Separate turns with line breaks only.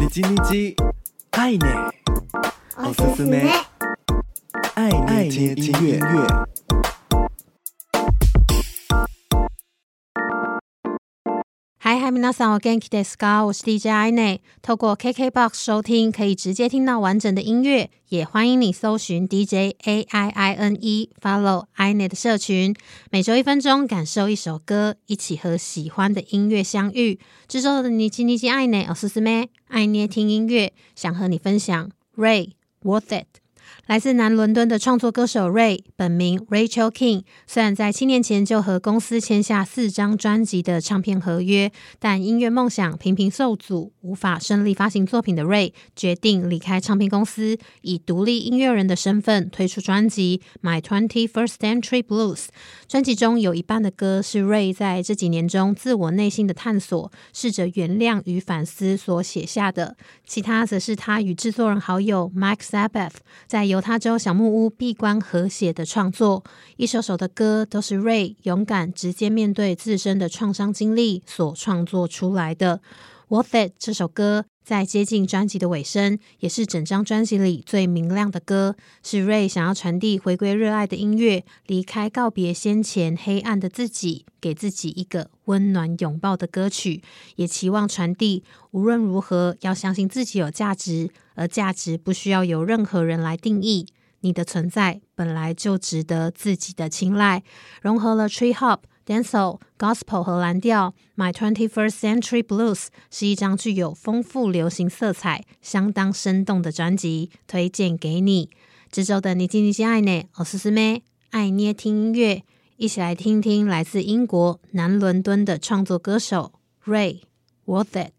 你叽你叽，爱捏，おすすめ，爱捏听音乐。
嗨嗨，皆さんお元気ですか？我是 DJ 爱捏。透过 KKBOX 收听，可以直接听到完整的音乐。也欢迎你搜寻 DJ A I I N E，follow 爱捏的社群。每周一分钟，感受一首歌，一起和喜欢的音乐相遇。这周的你叽你叽爱捏，おすすめ，爱捏听音乐，想和你分享 Ray Worth It。 来自南伦敦的创作歌手 Ray，本名 Rachel King，虽然在七年前就和公司签下四张专辑的唱片合约，但音乐梦想频频受阻，无法顺利发行作品的 Ray 决定离开唱片公司，以独立音乐人的身份推出专辑《My Twenty First Century Blues》。专辑中有一半的歌是 Ray 在这几年中自我内心的探索，试着原谅与反思所写下的，其他则是他与制作人好友 Mike Sabbath 在犹他州小木屋闭关和写的创作，一首首的歌都是 Ray 勇敢直接面对自身的创伤经历所创作出来的。What That 这首歌在接近专辑的尾声，也是整张专辑里最明亮的歌，是 Ray 想要传递回归热爱的音乐，离开告别先前黑暗的自己，给自己一个温暖拥抱的歌曲，也期望传递无论如何要相信自己有价值，而价值不需要由任何人来定义，你的存在本来就值得自己的青睐，融合了 Tree Hop。Dancehall、Gospel 和蓝调，《My Twenty First Century Blues》是一张具有丰富流行色彩、相当生动的专辑，推荐给你。这周的你叽你叽爱捏，おすすめ，爱捏听音乐，一起来听听来自英国南伦敦的创作歌手 Ray Worth It。